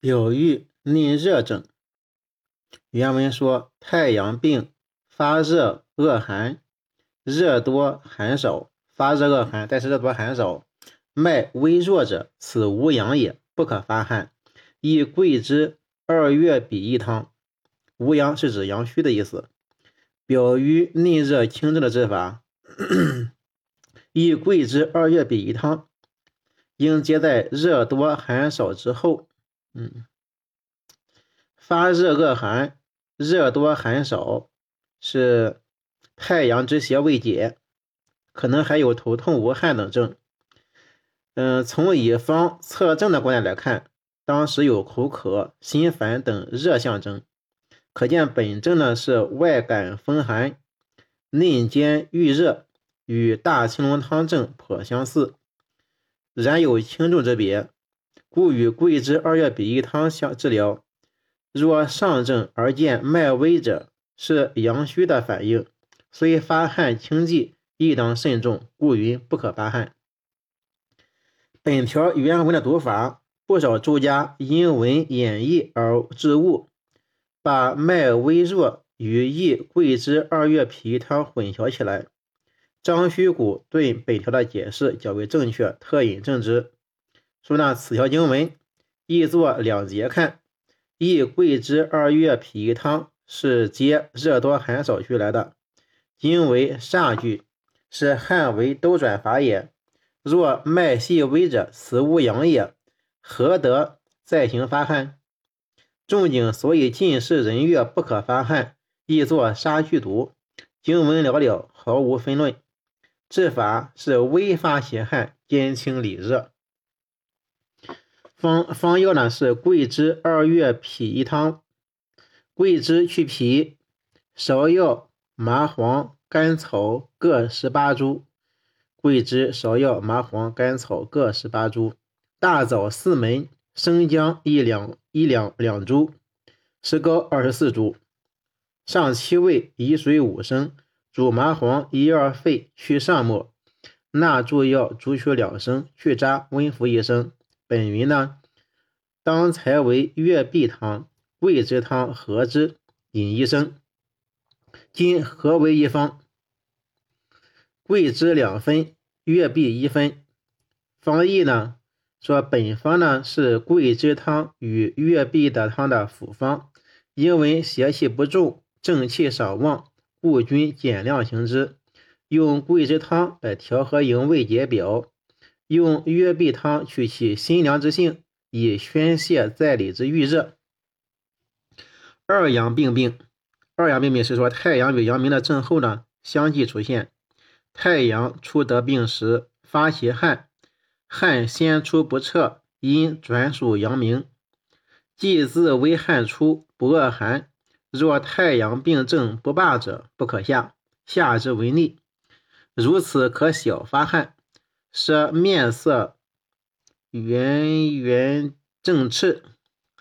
表喻内热症。原文说：太阳病，发热恶寒，热多寒少。发热恶寒，但是热多寒少。脉微弱者，此无阳也，不可发汗。宜桂枝二月比一汤。无阳是指阳虚的意思。表于内热轻症的治法，宜桂枝二月比一汤，应接在热多寒少之后。嗯，发热恶寒，热多寒少，是太阳之邪未解，可能还有头痛无汗等症。嗯，从乙方测证的观点来看，当时有口渴、心烦等热象征。可见本症呢是外感风寒，内兼郁热，与大青龙汤症颇相似，然有轻重之别，故与桂枝二月比一汤相治疗。若上症而见脉微者，是阳虚的反应，虽发汗轻剂，亦当慎重，故云不可发汗。本条原文的读法，不少注家因文演绎而致误。把脉微弱与益桂枝二月皮汤混淆起来。张虚谷对本条的解释较为正确，特引正之，说呢此条经文亦作两节看，益桂枝二月脾汤是接热多寒少句来的，因为煞句，是汗为兜转法也。若脉细微者，此无阳也，何得再行发汗？仲景所以近视人月不可发汗，亦作杀剧毒。经文寥寥，毫无分论。治法是微发邪汗，兼清里热。方方药呢是桂枝二月脾一汤，桂枝去皮，芍药、麻黄、甘草各十八株。桂枝、芍药、麻黄、甘草各十八株。大枣四枚。生姜一两一两两株，石膏二十四株，上七味，以水五升，煮麻黄一二沸，去上沫，纳诸药，煮取两升，去渣，温服一升。本云呢，当才为月碧汤、桂枝汤合之，饮一升。今合为一方，桂枝两分，月碧一分。方义呢？说本方呢是桂枝汤与月碧的汤的辅方，因为邪气不重，正气少旺，故均减量行之。用桂枝汤来调和营卫解表，用月碧汤去其辛凉之性，以宣泄在里之郁热。二阳并病，二阳并病是说太阳与阳明的症候呢相继出现。太阳初得病时发邪汗。汗先出不彻，因转属阳明。既自微汗出，不恶寒。若太阳病症不罢者，不可下，下之为逆。如此可小发汗，舌面色圆圆正赤。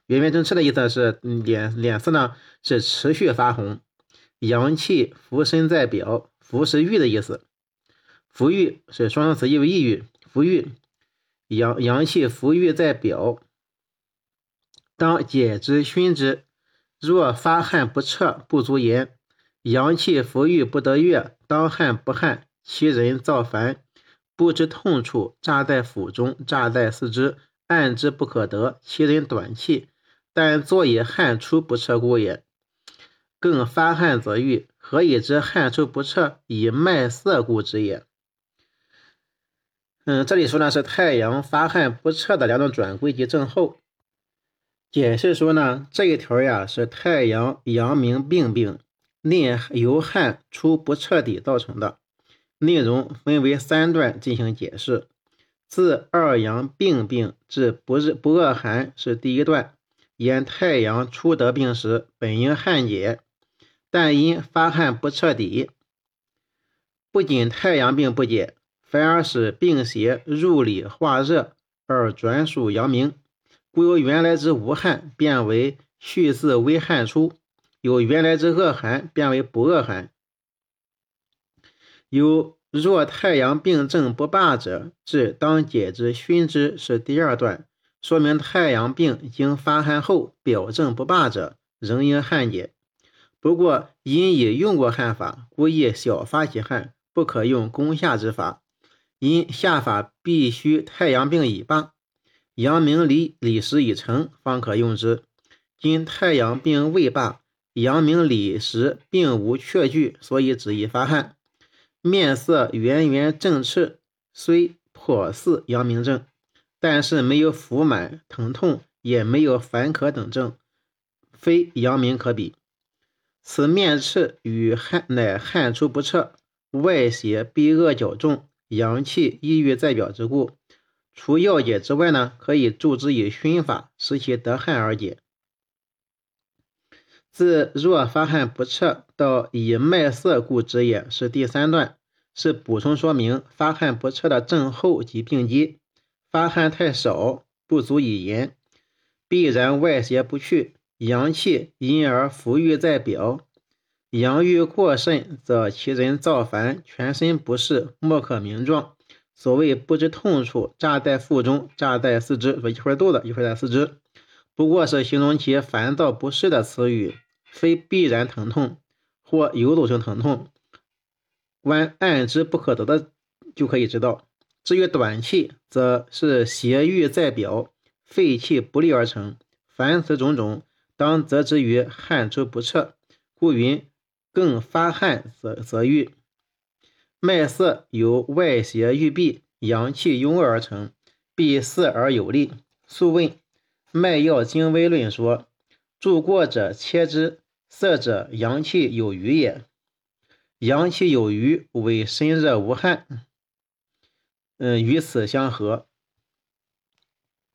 圆圆正赤的意思是脸脸色呢是持续发红，阳气浮身在表。浮是郁的意思，浮郁是双生词，意为抑郁。浮郁。阳阳气浮郁在表，当解之熏之。若发汗不彻，不足言。阳气浮郁不得月，当汗不汗，其人造烦，不知痛处，扎在腹中，扎在四肢，按之不可得，其人短气，但坐以汗出不彻故也。更发汗则郁，何以知汗出不彻？以脉色故之也。嗯，这里说呢是太阳发汗不彻的两种转归及症候。解释说呢，这一条呀是太阳阳明病病，内由汗出不彻底造成的。内容分为三段进行解释。自二阳并病至不日不恶寒是第一段，言太阳初得病时本应汗解，但因发汗不彻底，不仅太阳病不解。反而使病邪入里化热而转属阳明，故由原来之无汗变为蓄自微汗出，由原来之恶寒变为不恶寒。有若太阳病症不罢者，至当解之熏之，是第二段。说明太阳病经发汗后表症不罢者，仍应汗解。不过因已用过汗法，故意小发其汗，不可用攻下之法。因下法必须太阳病已罢，阳明里里实已成，方可用之。今太阳病未罢，阳明里实并无确据，所以只宜发汗。面色圆圆正赤，虽颇似阳明症，但是没有腹满疼痛，也没有烦渴等症，非阳明可比。此面赤与汗乃汗出不彻，外邪闭恶较重，阳气抑郁在表之故。除药解之外呢，可以助之以熏法，使其得汗而解。自若发汗不彻到以脉色故知也，是第三段，是补充说明发汗不彻的症候及病机。发汗太少，不足以言，必然外邪不去。阳气因而浮郁在表，阳郁过甚，则其人躁烦，全身不适，莫可名状。所谓不知痛处，乍在腹中，乍在四肢，说一会儿肚子，一会儿在四肢，不过是形容其烦躁不适的词语，非必然疼痛或游走性疼痛。观暗之不可得的就可以知道。至于短气，则是邪郁在表，肺气不利而成。凡此种种。当则之于汗出不彻，故云更发汗则则欲。脉色由外邪郁闭，阳气壅而成，必涩而有力。素问脉要精微论说，注过者切之，涩者阳气有余也。阳气有余为身热无汗，嗯，与此相合。